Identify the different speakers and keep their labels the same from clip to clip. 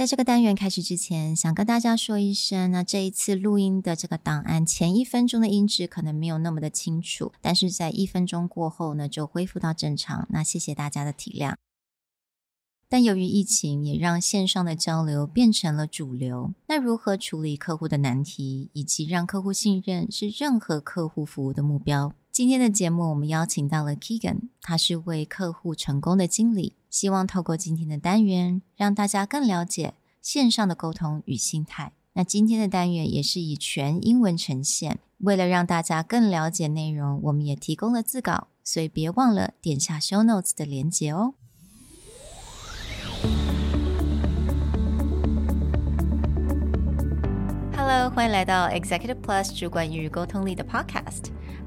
Speaker 1: 在这个单元开始之前，想跟大家说一声，那这一次录音的这个档案前一分钟的音质可能没有那么的清楚，但是在一分钟过后呢，就恢复到正常。那谢谢大家的体谅。但由于疫情，也让线上的交流变成了主流。那如何处理客户的难题，以及让客户信任，是任何客户服务的目标。今天的节目，我们邀请到了 Keegan，他是为客户成功的经理。希望透过今天的单元，让大家更了解线上的沟通与心态。那今天的单元也是以全英文呈现，为了让大家更了解内容，我们也提供了字稿，所以别忘了点下 Show Notes 的连结哦。Hello，欢迎来到 Executive Plus 主管与沟通力的 Podcast。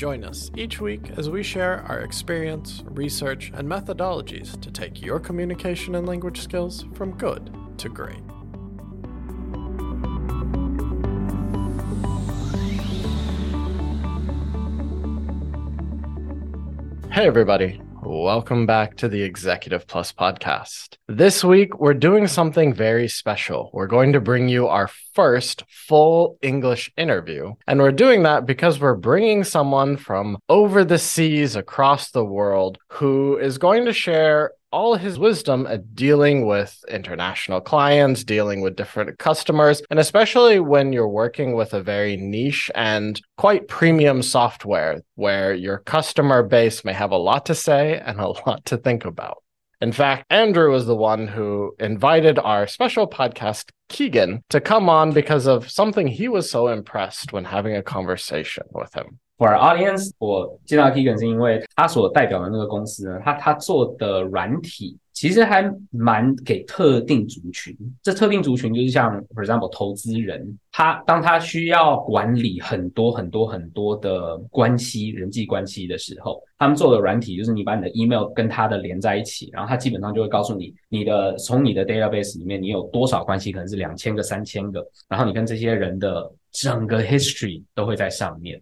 Speaker 2: Join us each week as we share our experience, research, and methodologies to take your communication and language skills from good to great. Hey, everybody. Welcome back to the Executive Plus podcast. This week, we're doing something very special. We're going to bring you our first full English interview. And we're doing that because we're bringing someone from over the seas across the world who is going to share all his wisdom at dealing with international clients, dealing with different customers, and especially when you're working with a very niche and quite premium software where your customer base may have a lot to say and a lot to think about. In fact, Andrew was the one who invited our special podcast, Keegan, to come on because of something he was so impressed when having a conversation with him.
Speaker 3: For our audience，我介绍 Keegan 是因为他所代表的那个公司呢，他他做的软体 其实还蛮给特定族群。这特定族群就是像，for example，投资人，他当他需要管理很多很多很多的关系、人际关系的时候，他们做的软体就是你把你的 email 跟他的连在一起，然后他基本上就会告诉你，你的从你的 database 里面你有多少关系，可能是两千个、三千个，然后你跟这些人的整个 history 都会在上面。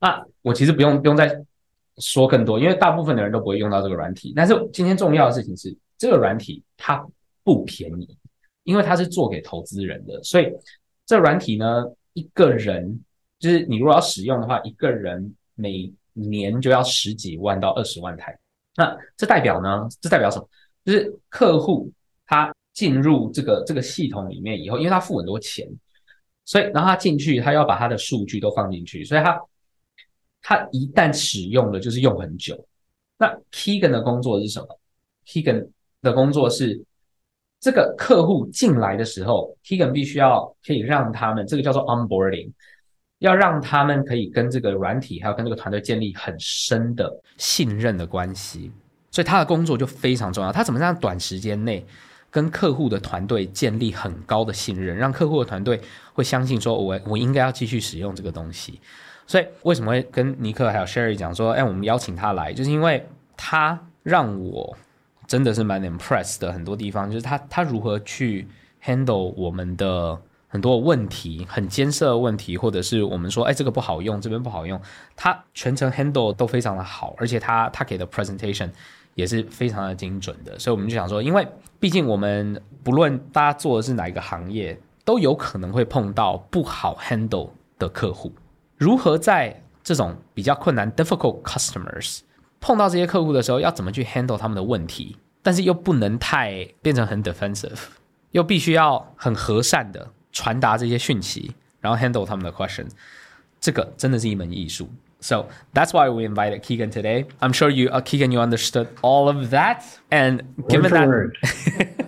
Speaker 3: 那我其实不用不用再说更多，因为大部分的人都不会用到这个软体。但是今天重要的事情是，这个软体它不便宜，因为它是做给投资人的，所以这软体呢，一个人就是你如果要使用的话，一个人每年就要十几万到二十万台。那这代表呢？这代表什么？就是客户他进入这个这个系统里面以后，因为他付很多钱，所以然后他进去，他要把他的数据都放进去，所以他。他一旦使用了，就是用很久。那 Keegan 的工作是什么？Keegan 的工作是这个客户进来的时候，Keegan 必须要可以让他们这个叫做 onboarding，要让他们可以跟这个软体还有跟这个团队建立很深的信任的关系。所以他的工作就非常重要。他怎么在短时间内跟客户的团队建立很高的信任，让客户的团队会相信说，我我应该要继续使用这个东西。所以为什么会跟尼克还有 Sherry 讲说，哎，我们邀请他来，就是因为他让我真的是蛮 impressed 的很多地方，就是他他如何去 handle 我们的很多问题，很艰涩的问题，或者是我们说，哎，这个不好用，这边不好用，他全程 handle 都非常的好，而且他他给的 presentation 也是非常的精准的。所以我们就想说，因为毕竟我们不论大家做的是哪一个行业，都有可能会碰到不好 handle 的客户。如何在这种比较困难 （difficult customers） 碰到这些客户的时候，要怎么去 handle 他们的问题？但是又不能太变成很 defensive，又必须要很和善的传达这些讯息，然后 handle 他们的 question。这个真的是一门艺术。So that's why we invited Keegan today. I'm sure you, uh, Keegan, you understood all of that. And given that,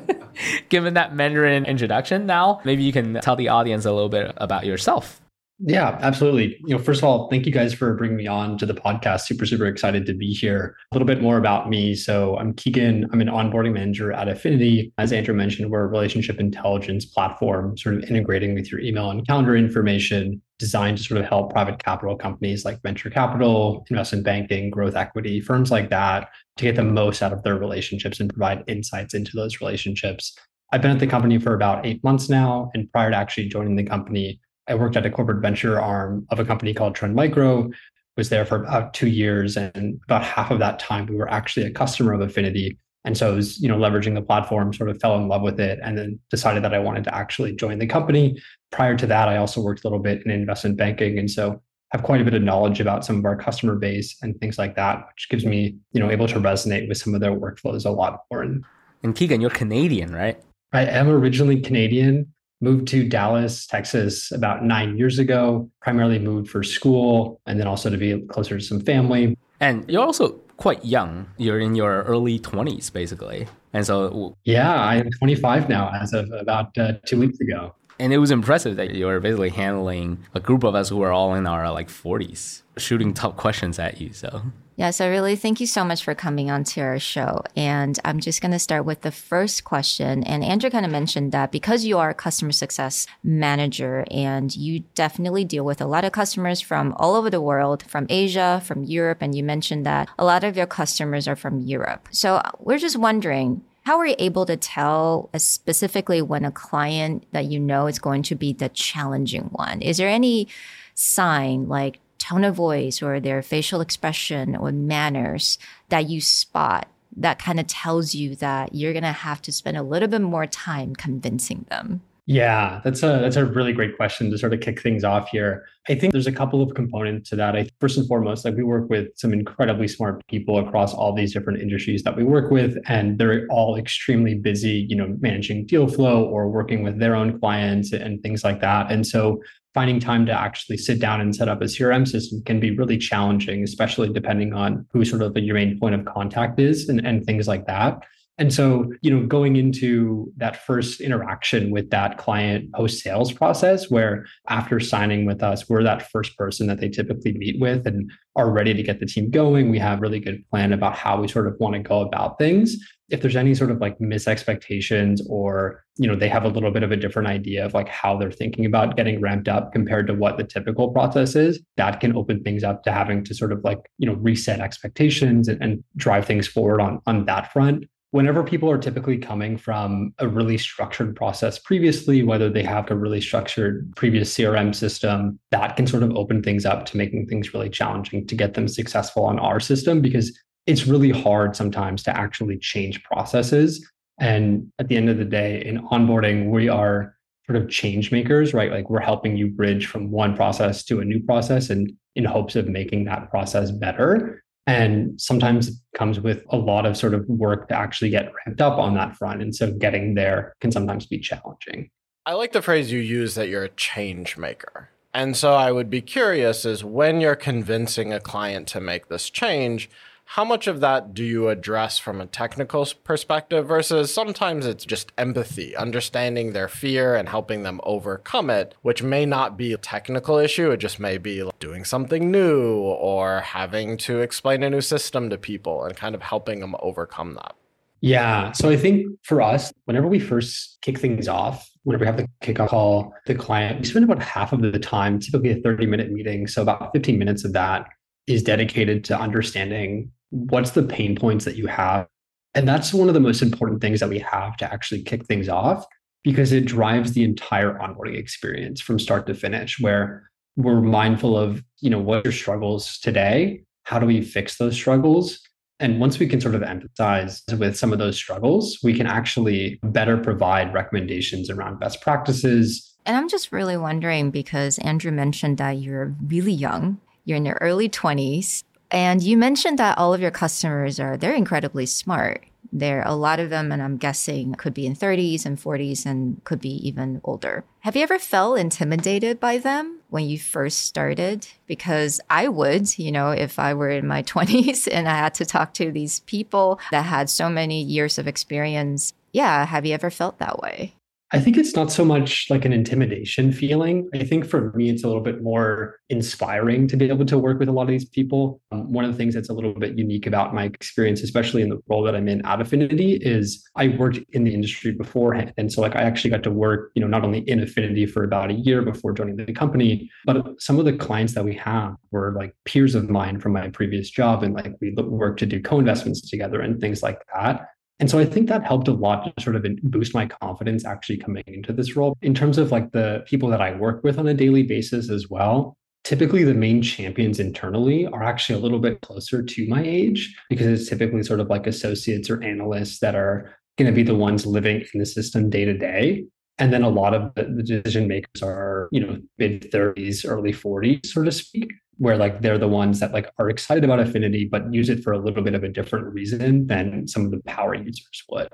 Speaker 3: given that Mandarin introduction, now maybe you can tell the audience a little bit about yourself.
Speaker 4: Yeah, absolutely. You know, first of all, thank you guys for bringing me on to the podcast. Super, super excited to be here. A little bit more about me. So I'm Keegan. I'm an onboarding manager at Affinity. As Andrew mentioned, we're a relationship intelligence platform, sort of integrating with your email and calendar information, designed to sort of help private capital companies like venture capital, investment banking, growth equity, firms like that to get the most out of their relationships and provide insights into those relationships. I've been at the company for about eight months now. And prior to actually joining the company, I worked at a corporate venture arm of a company called Trend Micro, was there for about two years. And about half of that time, we were actually a customer of Affinity. And so I was, you know, leveraging the platform, sort of fell in love with it, and then decided that I wanted to actually join the company. Prior to that, I also worked a little bit in investment banking. And so have quite a bit of knowledge about some of our customer base and things like that, which gives me, you know, able to resonate with some of their workflows a lot more. And,
Speaker 3: and Keegan, you're Canadian, right?
Speaker 4: I am originally Canadian moved to Dallas, Texas about nine years ago, primarily moved for school and then also to be closer to some family.
Speaker 3: And you're also quite young. You're in your early 20s, basically. And so,
Speaker 4: yeah, I am 25 now as of about uh, two weeks ago.
Speaker 3: And it was impressive that you were basically handling a group of us who were all in our like 40s, shooting tough questions at you. So
Speaker 1: yeah, so really thank you so much for coming on to our show. And I'm just going to start with the first question. And Andrew kind of mentioned that because you are a customer success manager and you definitely deal with a lot of customers from all over the world, from Asia, from Europe, and you mentioned that a lot of your customers are from Europe. So we're just wondering, how are you able to tell uh, specifically when a client that you know is going to be the challenging one? Is there any sign like tone of voice or their facial expression or manners that you spot that kind of tells you that you're going to have to spend a little bit more time convincing them?
Speaker 4: Yeah, that's a that's a really great question to sort of kick things off here. I think there's a couple of components to that. I first and foremost, like we work with some incredibly smart people across all these different industries that we work with, and they're all extremely busy, you know, managing deal flow or working with their own clients and things like that. And so finding time to actually sit down and set up a CRM system can be really challenging, especially depending on who sort of your main point of contact is and, and things like that. And so, you know, going into that first interaction with that client post sales process, where after signing with us, we're that first person that they typically meet with and are ready to get the team going. We have really good plan about how we sort of want to go about things. If there's any sort of like misexpectations or, you know, they have a little bit of a different idea of like how they're thinking about getting ramped up compared to what the typical process is, that can open things up to having to sort of like, you know, reset expectations and, and drive things forward on on that front whenever people are typically coming from a really structured process previously, whether they have a really structured previous CRM system, that can sort of open things up to making things really challenging to get them successful on our system because it's really hard sometimes to actually change processes. And at the end of the day, in onboarding, we are sort of change makers, right? Like we're helping you bridge from one process to a new process and in hopes of making that process better. And sometimes it comes with a lot of sort of work to actually get ramped up on that front. And so getting there can sometimes be challenging.
Speaker 2: I like the phrase you use that you're a change maker. And so I would be curious is when you're convincing a client to make this change, how much of that do you address from a technical perspective versus sometimes it's just empathy, understanding their fear and helping them overcome it, which may not be a technical issue. It just may be doing something new or having to explain a new system to people and kind of helping them overcome that.
Speaker 4: Yeah. So I think for us, whenever we first kick things off, whenever we have the kickoff call, the client, we spend about half of the time, typically a 30 minute meeting. So about 15 minutes of that is dedicated to understanding what's the pain points that you have. And that's one of the most important things that we have to actually kick things off because it drives the entire onboarding experience from start to finish, where we're mindful of, you know, what your struggles today? How do we fix those struggles? And once we can sort of empathize with some of those struggles, we can actually better provide recommendations around best practices.
Speaker 1: And I'm just really wondering because Andrew mentioned that you're really young you're in your early 20s. And you mentioned that all of your customers are, they're incredibly smart. There are a lot of them, and I'm guessing could be in 30s and 40s and could be even older. Have you ever felt intimidated by them when you first started? Because I would, you know, if I were in my 20s and I had to talk to these people that had so many years of experience. Yeah. Have you ever felt that way?
Speaker 4: I think it's not so much like an intimidation feeling. I think for me, it's a little bit more inspiring to be able to work with a lot of these people. Um, one of the things that's a little bit unique about my experience, especially in the role that I'm in at Affinity, is I worked in the industry beforehand. And so, like, I actually got to work, you know, not only in Affinity for about a year before joining the company, but some of the clients that we have were like peers of mine from my previous job. And like, we worked to do co investments together and things like that. And so I think that helped a lot to sort of boost my confidence actually coming into this role. In terms of like the people that I work with on a daily basis as well, typically the main champions internally are actually a little bit closer to my age because it's typically sort of like associates or analysts that are going to be the ones living in the system day to day. And then a lot of the decision makers are, you know, mid 30s, early 40s, so to speak where like they're the ones that like are excited about affinity but use it for a little bit of a different reason than some of the power users would.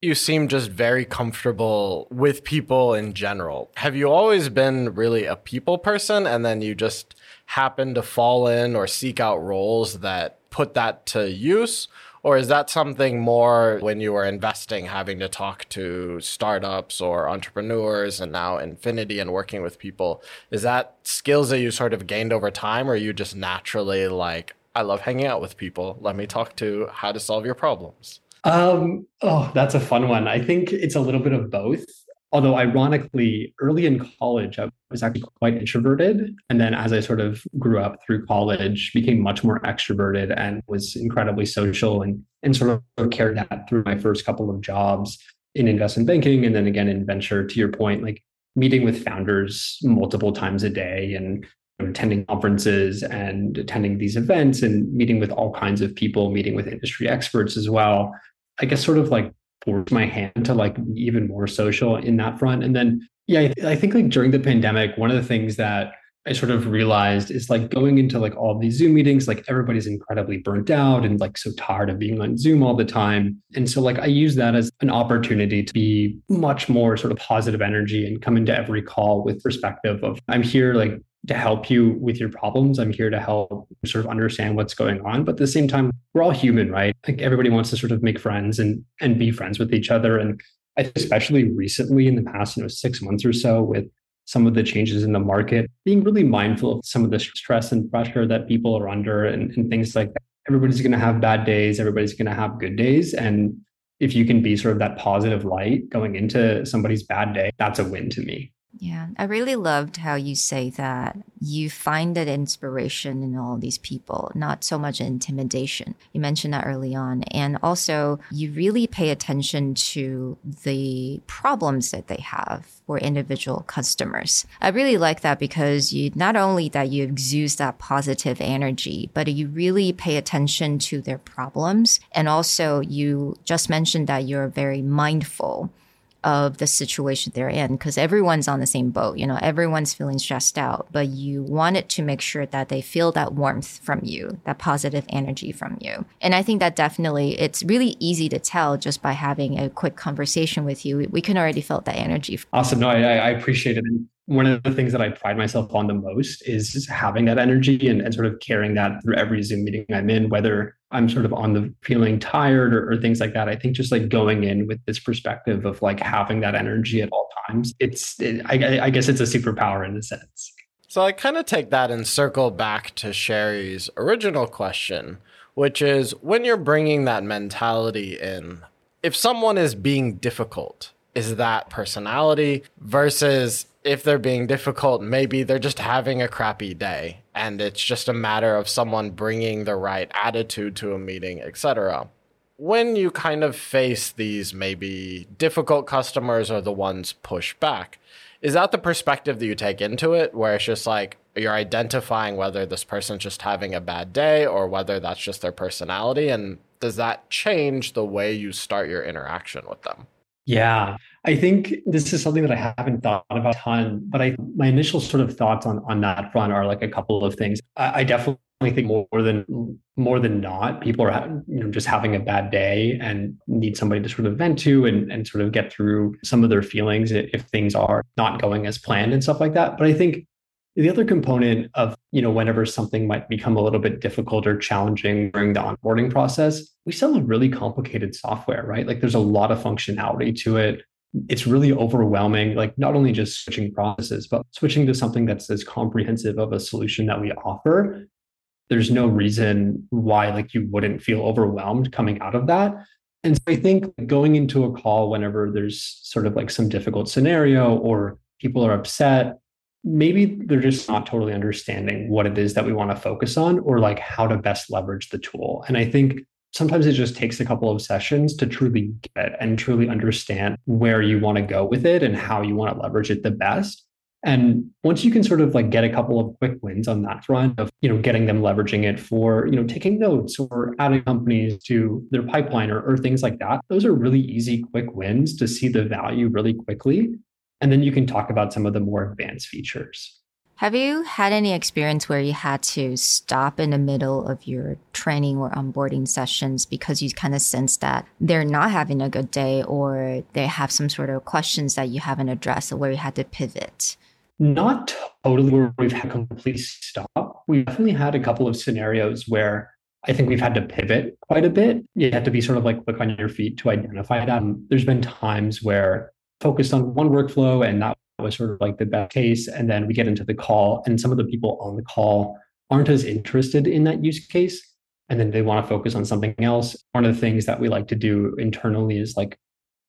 Speaker 2: You seem just very comfortable with people in general. Have you always been really a people person and then you just happen to fall in or seek out roles that put that to use or is that something more when you were investing, having to talk to startups or entrepreneurs and now Affinity and working with people? Is that skills that you sort of gained over time, or you just naturally like, I love hanging out with people. Let me talk to how to solve your problems?
Speaker 4: Um, oh, that's a fun one. I think it's a little bit of both. Although, ironically, early in college, I was actually quite introverted. And then as I sort of grew up through college, became much more extroverted and was incredibly social and, and sort of carried that through my first couple of jobs in investment banking and then again in venture, to your point, like meeting with founders multiple times a day and attending conferences and attending these events and meeting with all kinds of people, meeting with industry experts as well. I guess sort of like forced my hand to like even more social in that front. And then, yeah, I think like during the pandemic, one of the things that I sort of realized is like going into like all these Zoom meetings, like everybody's incredibly burnt out and like so tired of being on Zoom all the time. And so like I use that as an opportunity to be much more sort of positive energy and come into every call with perspective of I'm here like to help you with your problems. I'm here to help sort of understand what's going on. But at the same time, we're all human, right? Like everybody wants to sort of make friends and and be friends with each other. And especially recently in the past, you know, six months or so with some of the changes in the market, being really mindful of some of the stress and pressure that people are under and, and things like that. Everybody's going to have bad days. Everybody's going to have good days. And if you can be sort of that positive light going into somebody's bad day, that's a win to me.
Speaker 1: Yeah, I really loved how you say that you find that inspiration in all these people, not so much intimidation. You mentioned that early on. And also, you really pay attention to the problems that they have for individual customers. I really like that because you not only that you exude that positive energy, but you really pay attention to their problems. And also, you just mentioned that you're very mindful of the situation they're in because everyone's on the same boat. You know, everyone's feeling stressed out, but you wanted to make sure that they feel that warmth from you, that positive energy from you. And I think that definitely it's really easy to tell just by having a quick conversation with you. We can already felt that energy.
Speaker 4: Awesome. No, I, I appreciate it one of the things that I pride myself on the most is having that energy and, and, sort of carrying that through every Zoom meeting I'm in, whether I'm sort of on the feeling tired or, or, things like that. I think just like going in with this perspective of like having that energy at all times, it's, it, I, I guess it's a superpower in a sense.
Speaker 2: So I kind of take that and circle back to Sherry's original question, which is when you're bringing that mentality in, if someone is being difficult, is that personality versus if they're being difficult, maybe they're just having a crappy day and it's just a matter of someone bringing the right attitude to a meeting, etc. When you kind of face these maybe difficult customers or the ones push back, is that the perspective that you take into it where it's just like you're identifying whether this person's just having a bad day or whether that's just their personality and does that change the way you start your interaction with them?
Speaker 4: Yeah, I think this is something that I haven't thought about a ton, but I my initial sort of thoughts on on that front are like a couple of things. I, I definitely think more than more than not, people are you know just having a bad day and need somebody to sort of vent to and and sort of get through some of their feelings if things are not going as planned and stuff like that. But I think the other component of, you know, whenever something might become a little bit difficult or challenging during the onboarding process, we sell a really complicated software, right? Like there's a lot of functionality to it. It's really overwhelming. Like not only just switching processes, but switching to something that's as comprehensive of a solution that we offer. There's no reason why like you wouldn't feel overwhelmed coming out of that. And so I think going into a call whenever there's sort of like some difficult scenario or people are upset, maybe they're just not totally understanding what it is that we want to focus on or like how to best leverage the tool. And I think sometimes it just takes a couple of sessions to truly get and truly understand where you want to go with it and how you want to leverage it the best. And once you can sort of like get a couple of quick wins on that front of, you know, getting them leveraging it for, you know, taking notes or adding companies to their pipeline or, or things like that, those are really easy, quick wins to see the value really quickly. And then you can talk about some of the more advanced features.
Speaker 1: Have you had any experience where you had to stop in the middle of your training or onboarding sessions because you kind of sense that they're not having a good day or they have some sort of questions that you haven't addressed or where you had to pivot?
Speaker 4: Not totally where we've had complete stop. We've definitely had a couple of scenarios where I think we've had to pivot quite a bit. You have to be sort of like quick on your feet to identify that. There's been times where focused on one workflow and that was sort of like the best case. And then we get into the call and some of the people on the call aren't as interested in that use case. And then they want to focus on something else. One of the things that we like to do internally is like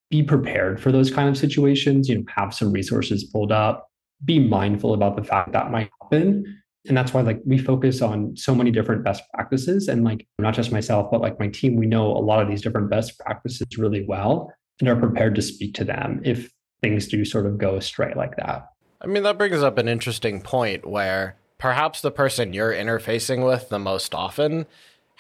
Speaker 4: be prepared for those kind of situations, you know, have some resources pulled up, be mindful about the fact that might happen. And that's why like we focus on so many different best practices. And like not just myself, but like my team, we know a lot of these different best practices really well and are prepared to speak to them if things do sort of go astray like that.
Speaker 2: I mean, that brings up an interesting point where perhaps the person you're interfacing with the most often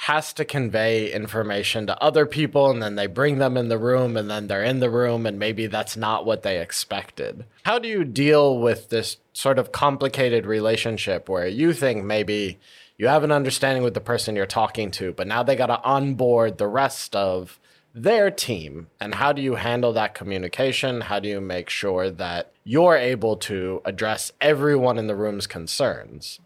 Speaker 2: has to convey information to other people and then they bring them in the room and then they're in the room and maybe that's not what they expected. How do you deal with this sort of complicated relationship where you think maybe you have an understanding with the person you're talking to, but now they got to onboard the rest of their team and how do you handle that communication how do you make sure that you're able to address everyone in the room's concerns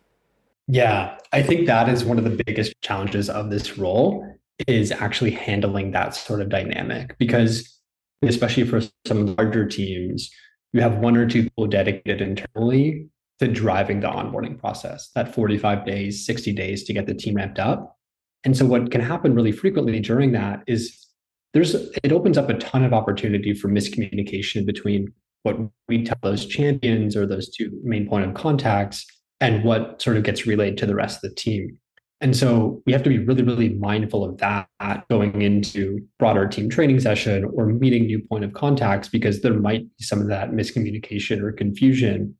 Speaker 4: yeah, I think that is one of the biggest challenges of this role is actually handling that sort of dynamic because especially for some larger teams, you have one or two people dedicated internally to driving the onboarding process, that 45 days, 60 days to get the team ramped up. And so what can happen really frequently during that is there's it opens up a ton of opportunity for miscommunication between what we tell those champions or those two main point of contacts and what sort of gets relayed to the rest of the team. And so we have to be really, really mindful of that going into broader team training session or meeting new point of contacts because there might be some of that miscommunication or confusion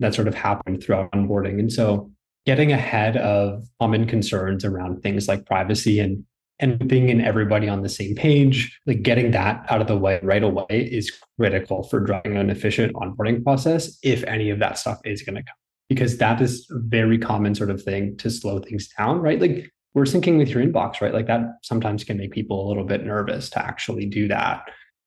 Speaker 4: that sort of happened throughout onboarding. And so getting ahead of common concerns around things like privacy and and being in everybody on the same page, like getting that out of the way right away is critical for driving an efficient onboarding process if any of that stuff is going to come because that is a very common sort of thing to slow things down, right? Like we're syncing with your inbox, right? Like that sometimes can make people a little bit nervous to actually do that.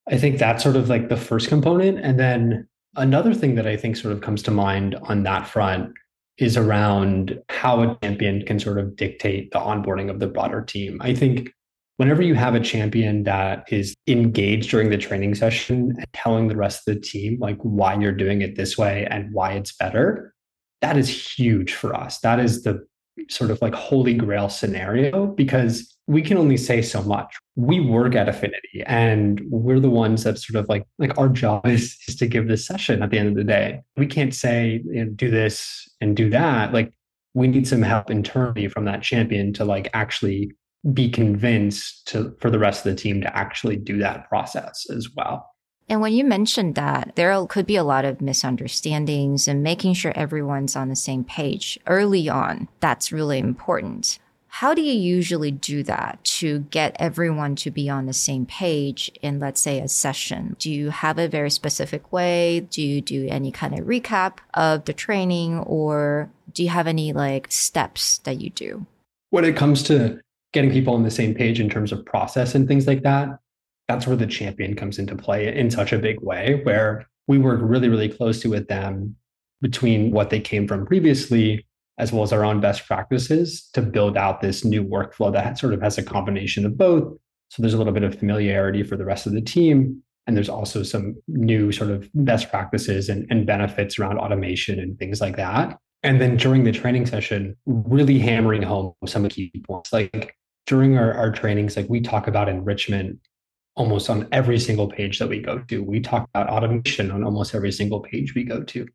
Speaker 4: I think that's sort of like the first component. And then another thing that I think sort of comes to mind on that front is around how a champion can sort of dictate the onboarding of the broader team. I think whenever you have a champion that is engaged during the training session and telling the rest of the team like why you're doing it this way and why it's better, that is huge for us. That is the sort of like holy grail scenario because we can only say so much. We work at Affinity and we're the ones that sort of like like our job is, is to give this session at the end of the day. We can't say you know, do this and do that. Like we need some help internally from that champion to like actually be convinced to for the rest of the team to actually do that process as well.
Speaker 1: And when you mentioned that, there could be a lot of misunderstandings and making sure everyone's on the same page early on. That's really important. How do you usually do that to get everyone to be on the same page in, let's say, a session? Do you have a very specific way? Do you do any kind of recap of the training or do you have any like steps that you do?
Speaker 4: When it comes to getting people on the same page in terms of process and things like that, that's where the champion comes into play in such a big way, where we work really, really closely with them between what they came from previously, as well as our own best practices to build out this new workflow that sort of has a combination of both. So there's a little bit of familiarity for the rest of the team, And there's also some new sort of best practices and, and benefits around automation and things like that. And then during the training session, really hammering home some of the key points. Like during our, our trainings, like we talk about enrichment almost on every single page that we go to. We talk about automation on almost every single page we go to.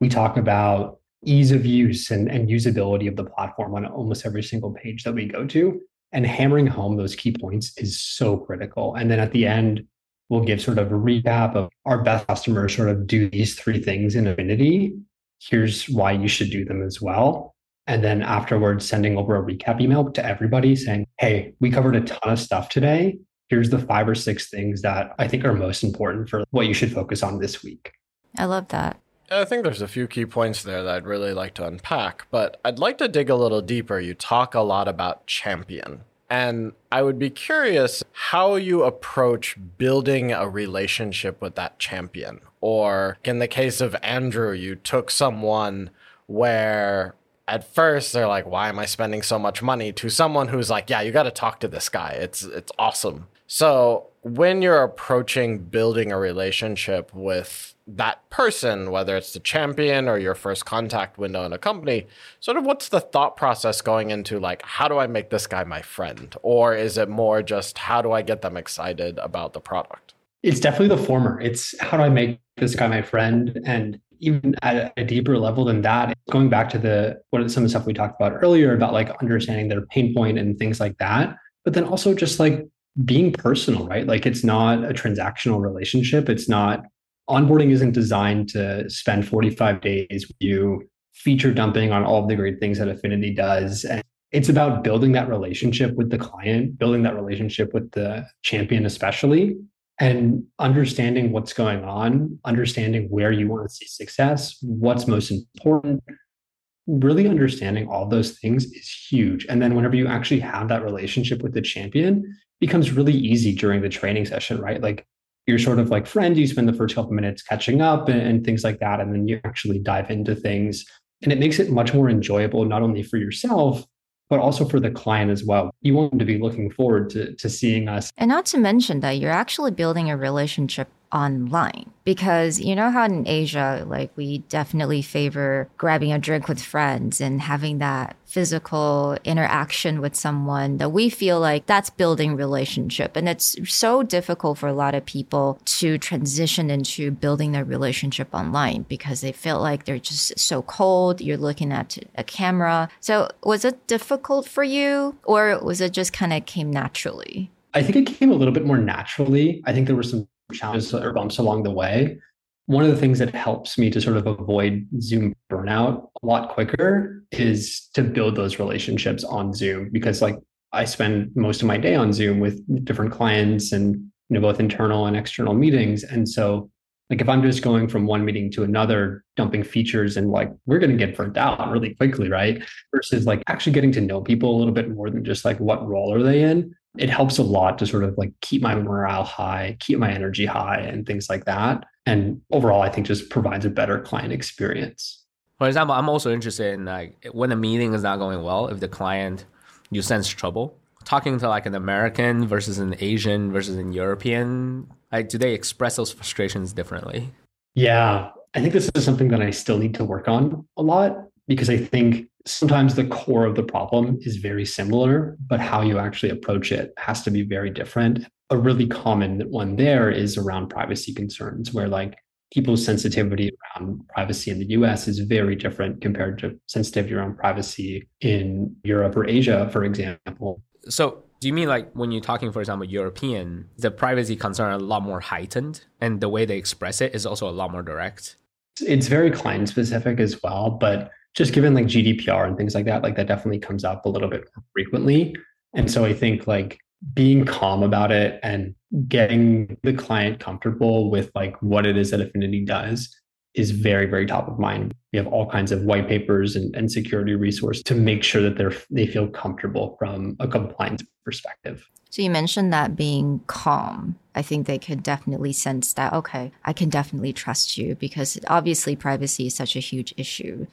Speaker 4: We talk about ease of use and, and usability of the platform on almost every single page that we go to. And hammering home those key points is so critical. And then at the end, we'll give sort of a recap of our best customers sort of do these three things in Affinity. Here's why you should do them as well. And then afterwards, sending over a recap email to everybody saying, hey, we covered a ton of stuff today. Here's the five or six things that I think are most important for what you should focus on this week.
Speaker 1: I love that.
Speaker 2: I think there's a few key points there that I'd really like to unpack, but I'd like to dig a little deeper. You talk a lot about champion. And I would be curious how you approach building a relationship with that champion. Or in the case of Andrew, you took someone where at first they're like, why am I spending so much money? To someone who's like, yeah, you got to talk to this guy. It's it's awesome. So when you're approaching building a relationship with that person, whether it's the champion or your first contact window in a company, sort of what's the thought process going into like, how do I make this guy my friend? Or is it more just how do I get them excited about the product?
Speaker 4: It's definitely the former. It's how do I make this guy my friend? And even at a deeper level than that, going back to the what some of the stuff we talked about earlier about like understanding their pain point and things like that. But then also just like being personal, right? Like it's not a transactional relationship. It's not onboarding isn't designed to spend 45 days with you feature dumping on all of the great things that Affinity does. And it's about building that relationship with the client, building that relationship with the champion, especially, and understanding what's going on, understanding where you want to see success, what's most important. Really understanding all those things is huge. And then whenever you actually have that relationship with the champion, becomes really easy during the training session, right? Like you're sort of like friends, you spend the first couple minutes catching up and, and things like that. And then you actually dive into things. And it makes it much more enjoyable, not only for yourself, but also for the client as well. You want them to be looking forward to, to seeing us.
Speaker 1: And not to mention that you're actually building a relationship online because you know how in Asia, like we definitely favor grabbing a drink with friends and having that physical interaction with someone that we feel like that's building relationship. And it's so difficult for a lot of people to transition into building their relationship online because they feel like they're just so cold. You're looking at a camera. So was it difficult for you or was it just kind of came naturally?
Speaker 4: I think it came a little bit more naturally. I think there were some challenges or uh, bumps along the way. One of the things that helps me to sort of avoid Zoom burnout a lot quicker is to build those relationships on Zoom because like I spend most of my day on Zoom with different clients and you know both internal and external meetings and so like if I'm just going from one meeting to another, dumping features and like we're going to get burnt out really quickly, right? Versus like actually getting to know people a little bit more than just like what role are they in it helps a lot to sort of like keep my morale high, keep my energy high, and things like that. And overall, I think just provides a better client experience.
Speaker 3: For example, I'm also interested in like when a meeting is not going well, if the client you sense trouble, talking to like an American versus an Asian versus an European, like do they express those frustrations differently?
Speaker 4: Yeah, I think this is something that I still need to work on a lot because I think sometimes the core of the problem is very similar, but how you actually approach it has to be very different. A really common one there is around privacy concerns, where like people's sensitivity around privacy in the US is very different compared to sensitivity around privacy in Europe or Asia, for example.
Speaker 3: So, do you mean like when you're talking, for example, European, the privacy concern are a lot more heightened and the way they express it is also a lot more direct?
Speaker 4: It's very client specific as well, but just given like GDPR and things like that, like that definitely comes up a little bit more frequently. And so I think like being calm about it and getting the client comfortable with like what it is that Affinity does is very, very top of mind. We have all kinds of white papers and, and security resource to make sure that they're they feel comfortable from a compliance perspective.
Speaker 1: So you mentioned that being calm. I think they could definitely sense that, okay, I can definitely trust you because obviously privacy is such a huge issue.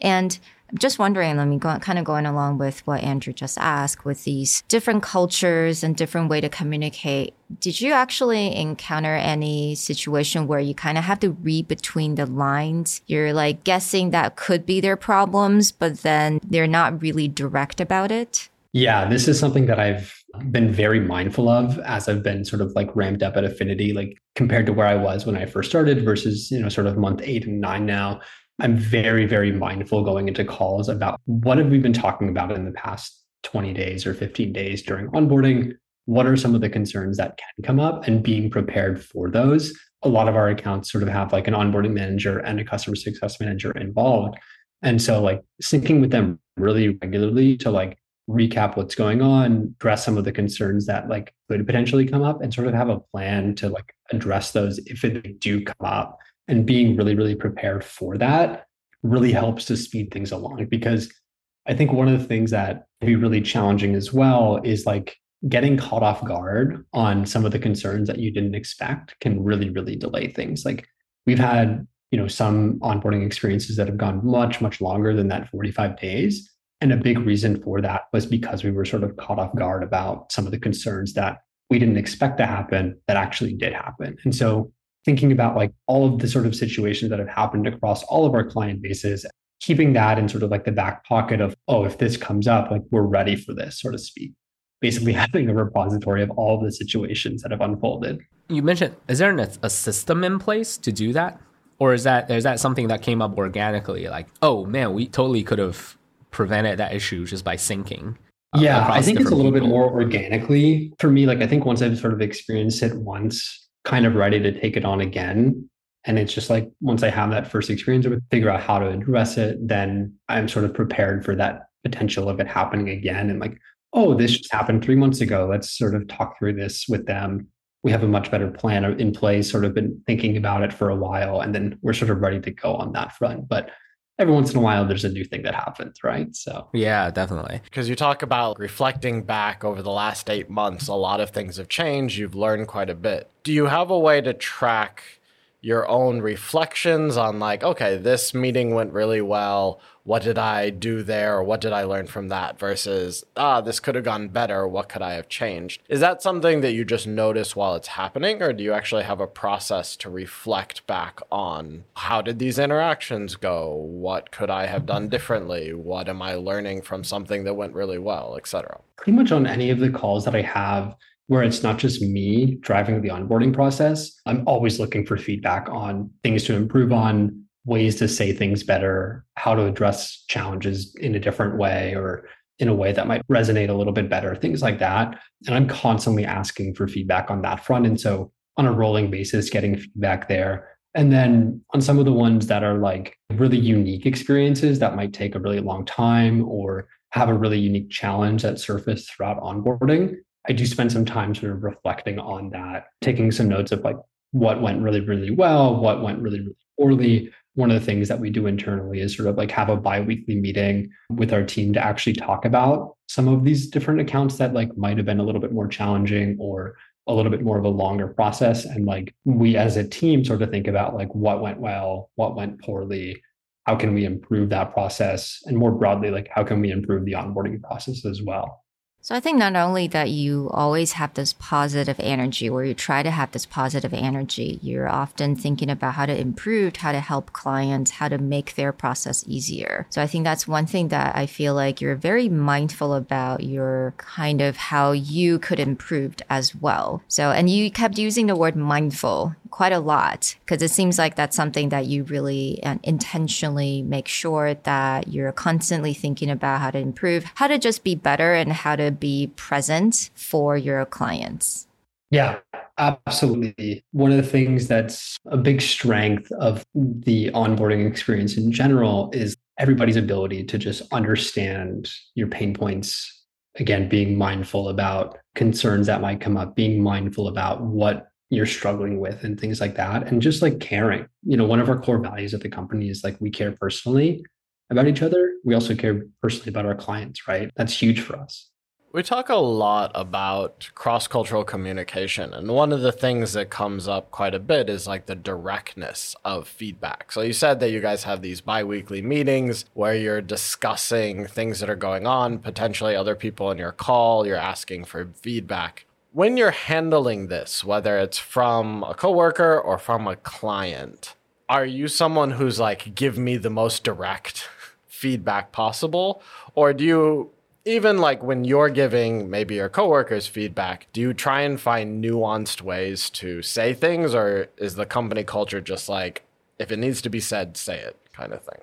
Speaker 1: And I'm just wondering, let me go, kind of going along with what Andrew just asked with these different cultures and different way to communicate. Did you actually encounter any situation where you kind of have to read between the lines? You're like guessing that could be their problems, but then they're not really direct about it?
Speaker 4: Yeah, this is something that I've been very mindful of as I've been sort of like ramped up at Affinity, like compared to where I was when I first started versus, you know, sort of month eight and nine now. I'm very, very mindful going into calls about what have we been talking about in the past 20 days or 15 days during onboarding? What are some of the concerns that can come up and being prepared for those? A lot of our accounts sort of have like an onboarding manager and a customer success manager involved. And so like syncing with them really regularly to like recap what's going on, address some of the concerns that like could potentially come up and sort of have a plan to like address those if they do come up and being really, really prepared for that really helps to speed things along because I think one of the things that can be really challenging as well is like getting caught off guard on some of the concerns that you didn't expect can really, really delay things. Like we've had, you know, some onboarding experiences that have gone much, much longer than that 45 days. And a big reason for that was because we were sort of caught off guard about some of the concerns that we didn't expect to happen that actually did happen. And so thinking about like all of the sort of situations that have happened across all of our client bases, keeping that in sort of like the back pocket of, oh, if this comes up, like we're ready for this, so to speak. Basically, having a repository of all of the situations that have unfolded.
Speaker 3: You mentioned, is there an, a system in place to do that? Or is that is that something that came up organically? Like, oh man, we totally could have prevented that issue just by syncing.
Speaker 4: Uh, yeah, I think it's a little people. bit more organically for me. Like, I think once I've sort of experienced it once, kind of ready to take it on again. And it's just like once I have that first experience with figure out how to address it, then I'm sort of prepared for that potential of it happening again. And like, oh, this just happened three months ago. Let's sort of talk through this with them. We have a much better plan in place, sort of been thinking about it for a while, and then we're sort of ready to go on that front. But every once in a while there's a new thing that happens, right? So
Speaker 3: yeah, definitely.
Speaker 2: Because you talk about reflecting back over the last eight months, a lot of things have changed. You've learned quite a bit. Do you have a way to track your own reflections on like, okay, this meeting went really well. What did I do there? Or what did I learn from that versus, ah, this could have gone better. What could I have changed? Is that something that you just notice while it's happening? Or do you actually have a process to reflect back on how did these interactions go? What could I have done differently? What am I learning from something that went really well, etc.?
Speaker 4: Pretty much on any of the calls that I have, where it's not just me driving the onboarding process. I'm always looking for feedback on things to improve on, ways to say things better, how to address challenges in a different way or in a way that might resonate a little bit better, things like that. And I'm constantly asking for feedback on that front. And so on a rolling basis, getting feedback there. And then on some of the ones that are like really unique experiences that might take a really long time or have a really unique challenge that surface throughout onboarding, I do spend some time sort of reflecting on that, taking some notes of like what went really, really well, what went really, really poorly. One of the things that we do internally is sort of like have a bi-weekly meeting with our team to actually talk about some of these different accounts that like might have been a little bit more challenging or a little bit more of a longer process. And like we as a team sort of think about like what went well, what went poorly, how can we improve that process? And more broadly, like how can we improve the onboarding process as well?
Speaker 1: So I think not only that you always have this positive energy or you try to have this positive energy, you're often thinking about how to improve, how to help clients, how to make their process easier. So I think that's one thing that I feel like you're very mindful about your kind of how you could improve as well. So, and you kept using the word mindful quite a lot because it seems like that's something that you really uh, intentionally make sure that you're constantly thinking about how to improve, how to just be better and how to be present for your clients.
Speaker 4: Yeah, absolutely. One of the things that's a big strength of the onboarding experience in general is everybody's ability to just understand your pain points. Again, being mindful about concerns that might come up, being mindful about what you're struggling with and things like that and just like caring you know one of our core values at the company is like we care personally about each other we also care personally about our clients right that's huge for us
Speaker 2: We talk a lot about cross cultural communication, and one of the things that comes up quite a bit is like the directness of feedback. So, you said that you guys have these bi weekly meetings where you're discussing things that are going on, potentially other people in your call, you're asking for feedback. When you're handling this, whether it's from a coworker or from a client, are you someone who's like, give me the most direct feedback possible? Or do you even like when you're giving maybe your coworkers feedback, do you try and find nuanced ways to say things, or is the company culture just like if it needs to be said, say it kind of thing?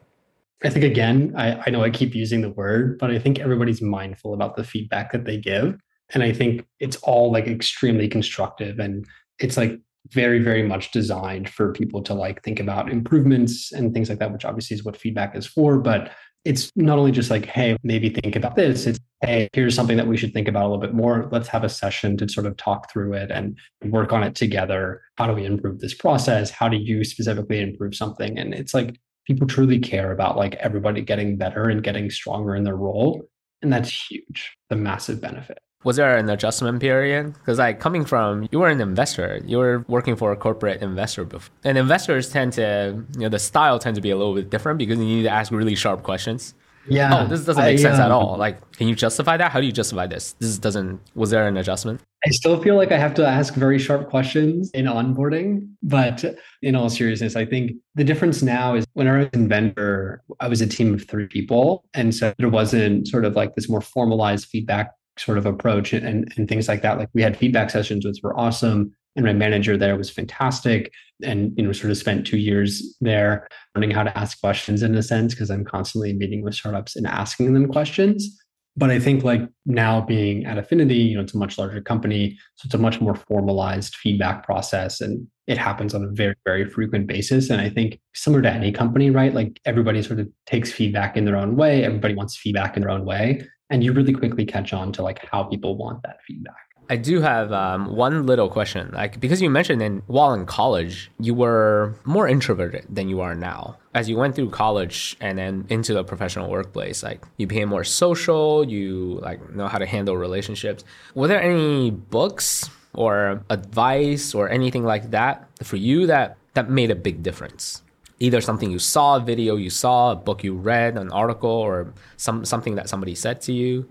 Speaker 4: I think again, I, I know I keep using the word, but I think everybody's mindful about the feedback that they give. And I think it's all like extremely constructive and it's like very, very much designed for people to like think about improvements and things like that, which obviously is what feedback is for. But it's not only just like, hey, maybe think about this. It's, hey, here's something that we should think about a little bit more. Let's have a session to sort of talk through it and work on it together. How do we improve this process? How do you specifically improve something? And it's like people truly care about like everybody getting better and getting stronger in their role. And that's huge, the massive benefit
Speaker 5: was there an adjustment period? Because like coming from you were an investor, you were working for a corporate investor before, and investors tend to you know the style tends to be a little bit different because you need to ask really sharp questions.
Speaker 4: Yeah.
Speaker 5: Oh, this doesn't make I, sense at um, all. Like, can you justify that? How do you justify this? This doesn't. Was there an adjustment?
Speaker 4: I still feel like I have to ask very sharp questions in onboarding, but in all seriousness, I think the difference now is when I was in Venture, I was a team of three people, and so there wasn't sort of like this more formalized feedback sort of approach and, and things like that. Like we had feedback sessions, which were awesome. And my manager there was fantastic. And, you know, sort of spent two years there learning how to ask questions in a sense, because I'm constantly meeting with startups and asking them questions. But I think like now being at Affinity, you know, it's a much larger company. So it's a much more formalized feedback process and it happens on a very, very frequent basis. And I think similar to any company, right? Like everybody sort of takes feedback in their own way. Everybody wants feedback in their own way and you really quickly catch on to like how people want that feedback.
Speaker 5: I do have um, one little question, like because you mentioned in while in college you were more introverted than you are now. As you went through college and then into the professional workplace, like you became more social, you like know how to handle relationships. Were there any books or advice or anything like that for you that that made a big difference? Either something you saw, a video you saw, a book you read, an article, or some something that somebody said to you?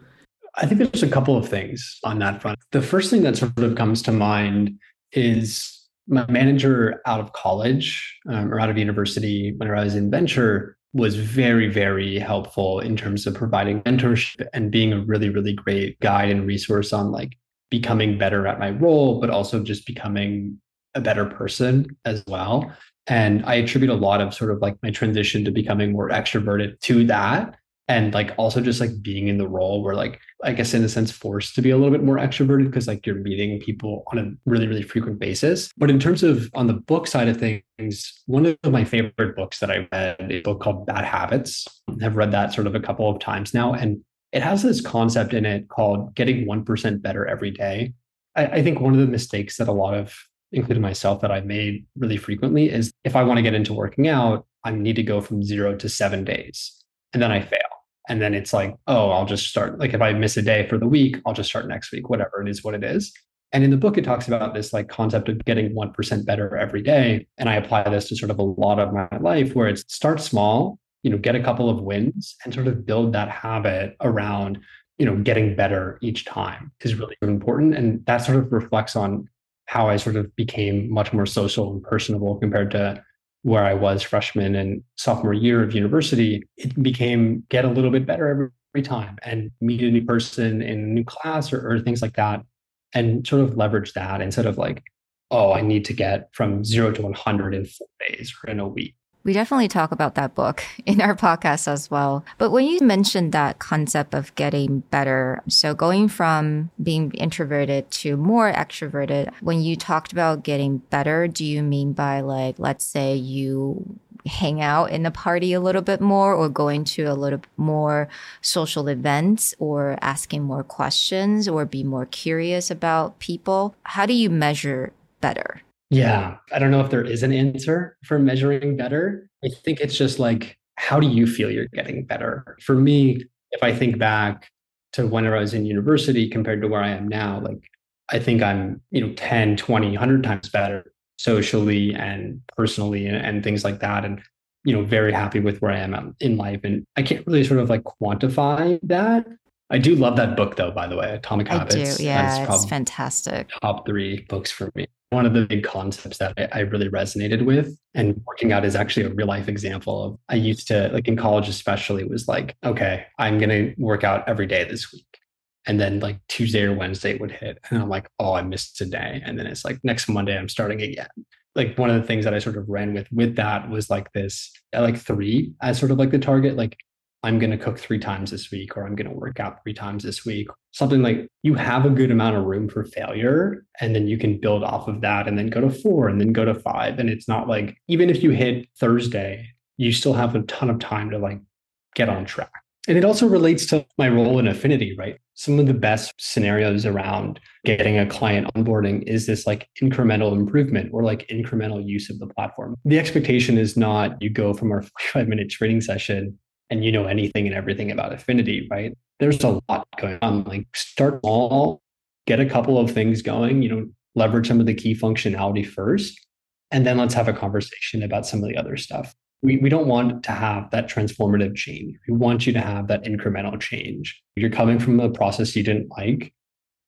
Speaker 4: I think there's a couple of things on that front. The first thing that sort of comes to mind is my manager out of college um, or out of university when I was in venture was very, very helpful in terms of providing mentorship and being a really, really great guide and resource on like becoming better at my role, but also just becoming a better person as well. And I attribute a lot of sort of like my transition to becoming more extroverted to that. And like also just like being in the role where like, I guess in a sense, forced to be a little bit more extroverted because like you're meeting people on a really, really frequent basis. But in terms of on the book side of things, one of my favorite books that I read a book called Bad Habits. I've read that sort of a couple of times now. And it has this concept in it called getting 1% better every day. I, I think one of the mistakes that a lot of including myself, that I made really frequently is if I want to get into working out, I need to go from zero to seven days and then I fail. And then it's like, oh, I'll just start. Like if I miss a day for the week, I'll just start next week, whatever it is, what it is. And in the book, it talks about this like concept of getting 1% better every day. And I apply this to sort of a lot of my life where it's start small, you know, get a couple of wins and sort of build that habit around, you know, getting better each time is really important. And that sort of reflects on how I sort of became much more social and personable compared to where I was freshman and sophomore year of university. It became get a little bit better every, every time and meet a new person in a new class or, or things like that and sort of leverage that instead of like, oh, I need to get from zero to 100 in four days or in a week.
Speaker 1: We definitely talk about that book in our podcast as well. But when you mentioned that concept of getting better, so going from being introverted to more extroverted, when you talked about getting better, do you mean by like, let's say you hang out in the party a little bit more or going to a little more social events or asking more questions or be more curious about people? How do you measure better?
Speaker 4: Yeah, um, I don't know if there is an answer for measuring better. I think it's just like, how do you feel you're getting better? For me, if I think back to whenever I was in university compared to where I am now, like I think I'm, you know, 10, 20, 100 times better socially and personally and, and things like that. And, you know, very happy with where I am um, in life. And I can't really sort of like quantify that. I do love that book though, by the way, Atomic Habits.
Speaker 1: I do. Yeah, it's fantastic.
Speaker 4: Top three books for me. One of the big concepts that I, I really resonated with and working out is actually a real life example of I used to like in college especially was like, okay, I'm gonna work out every day this week and then like Tuesday or Wednesday would hit, and I'm like, oh, I missed a day. and then it's like next Monday I'm starting again. Like one of the things that I sort of ran with with that was like this, like three as sort of like the target. Like I'm going to cook three times this week, or I'm going to work out three times this week. Something like you have a good amount of room for failure, and then you can build off of that, and then go to four, and then go to five. And it's not like even if you hit Thursday, you still have a ton of time to like get on track. And it also relates to my role in Affinity, right? Some of the best scenarios around getting a client onboarding is this like incremental improvement or like incremental use of the platform. The expectation is not you go from our five minute training session and you know anything and everything about Affinity, right? There's a lot going on. Like start small, get a couple of things going, you know, leverage some of the key functionality first, and then let's have a conversation about some of the other stuff we, we don't want to have that transformative change. We want you to have that incremental change. You're coming from a process you didn't like.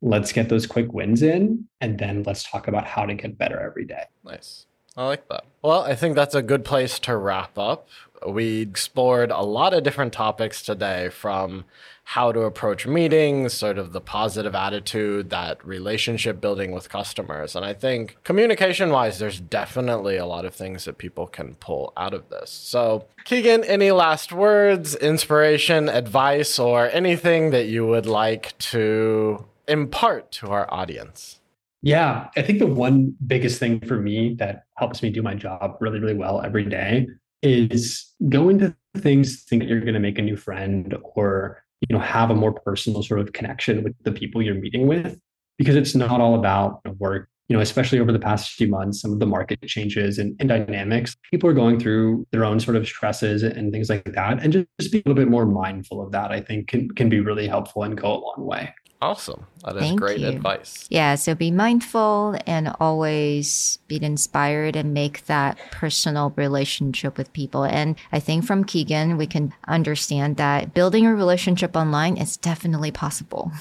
Speaker 4: Let's get those quick wins in, and then let's talk about how to get better every day.
Speaker 2: Nice. I like that. Well, I think that's a good place to wrap up. We explored a lot of different topics today from how to approach meetings, sort of the positive attitude, that relationship building with customers. And I think communication wise, there's definitely a lot of things that people can pull out of this. So, Keegan, any last words, inspiration, advice, or anything that you would like to impart to our audience?
Speaker 4: Yeah, I think the one biggest thing for me that helps me do my job really, really well every day is go into things think you're going to make a new friend or you know have a more personal sort of connection with the people you're meeting with because it's not all about work. You know especially over the past few months some of the market changes and, and dynamics people are going through their own sort of stresses and things like that and just, just be a little bit more mindful of that i think can, can be really helpful and go a long way
Speaker 2: Awesome. That is
Speaker 1: Thank
Speaker 2: great
Speaker 1: you.
Speaker 2: advice.
Speaker 1: Yeah, so be mindful and always be inspired and make that personal relationship with people. And I think from Keegan, we can understand that building a relationship online is definitely possible.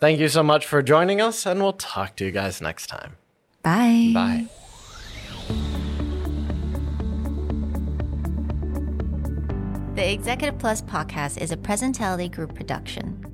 Speaker 2: Thank you so much for joining us, and we'll talk to you guys next time.
Speaker 1: Bye.
Speaker 2: Bye.
Speaker 1: The Executive Plus podcast is a Presentality Group production